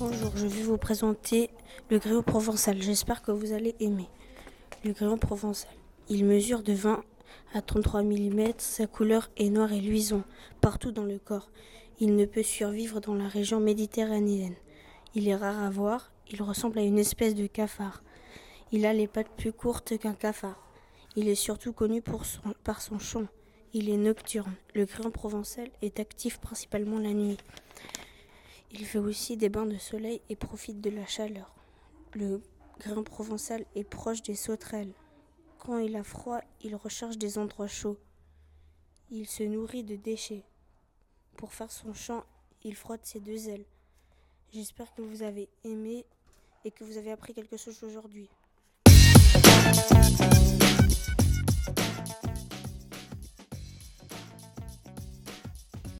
Bonjour, je vais vous présenter le grillon provençal. J'espère que vous allez aimer. Le grillon provençal. Il mesure de 20 à 33 mm. Sa couleur est noire et luisant partout dans le corps. Il ne peut survivre dans la région méditerranéenne. Il est rare à voir. Il ressemble à une espèce de cafard. Il a les pattes plus courtes qu'un cafard. Il est surtout connu pour par son chant. Il est nocturne. Le grillon provençal est actif principalement la nuit. Il fait aussi des bains de soleil et profite de la chaleur. Le grain provençal est proche des sauterelles. Quand il a froid, il recherche des endroits chauds. Il se nourrit de déchets. Pour faire son chant, il frotte ses deux ailes. J'espère que vous avez aimé et que vous avez appris quelque chose aujourd'hui.